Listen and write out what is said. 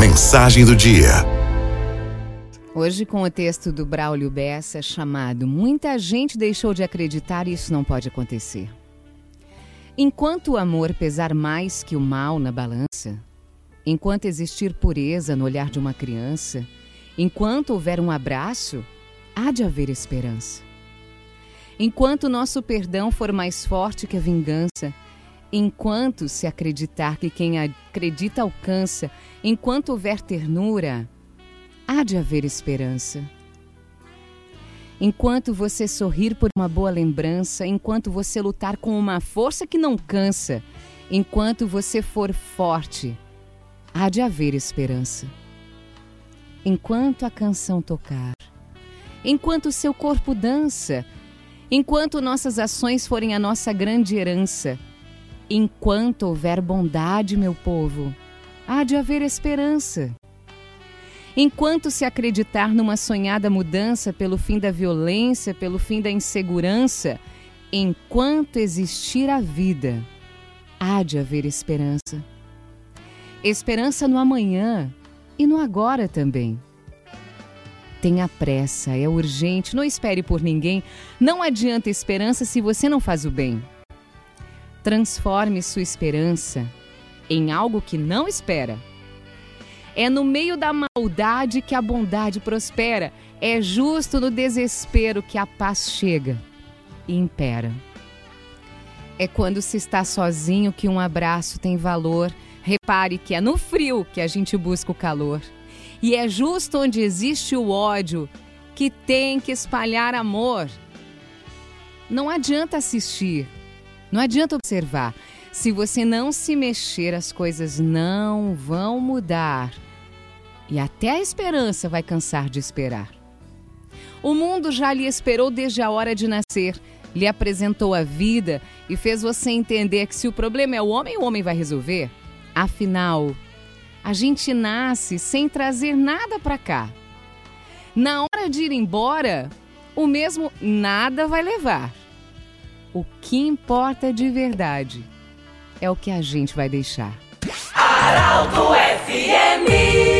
Mensagem do dia. Hoje com o texto do Braulio Bessa chamado Muita gente deixou de acreditar e isso não pode acontecer. Enquanto o amor pesar mais que o mal na balança, enquanto existir pureza no olhar de uma criança, enquanto houver um abraço, há de haver esperança. Enquanto nosso perdão for mais forte que a vingança, enquanto se acreditar que quem acredita alcança, enquanto houver ternura, há de haver esperança. Enquanto você sorrir por uma boa lembrança, enquanto você lutar com uma força que não cansa, enquanto você for forte, há de haver esperança. Enquanto a canção tocar, enquanto seu corpo dança, enquanto nossas ações forem a nossa grande herança, enquanto houver bondade, meu povo, há de haver esperança. Enquanto se acreditar numa sonhada mudança pelo fim da violência, pelo fim da insegurança, enquanto existir a vida, há de haver esperança. Esperança no amanhã e no agora também. Tenha pressa, é urgente, não espere por ninguém. Não adianta esperança se você não faz o bem. Transforme sua esperança em algo que não espera. É no meio da maldade que a bondade prospera. É justo no desespero que a paz chega e impera. É quando se está sozinho que um abraço tem valor. Repare que é no frio que a gente busca o calor. E é justo onde existe o ódio que tem que espalhar amor. Não adianta assistir, não adianta observar. Se você não se mexer, as coisas não vão mudar. E até a esperança vai cansar de esperar. O mundo já lhe esperou desde a hora de nascer, lhe apresentou a vida e fez você entender que se o problema é o homem, o homem vai resolver. Afinal, a gente nasce sem trazer nada para cá. Na hora de ir embora, o mesmo nada vai levar. O que importa de verdade é o que a gente vai deixar. Araldo FMI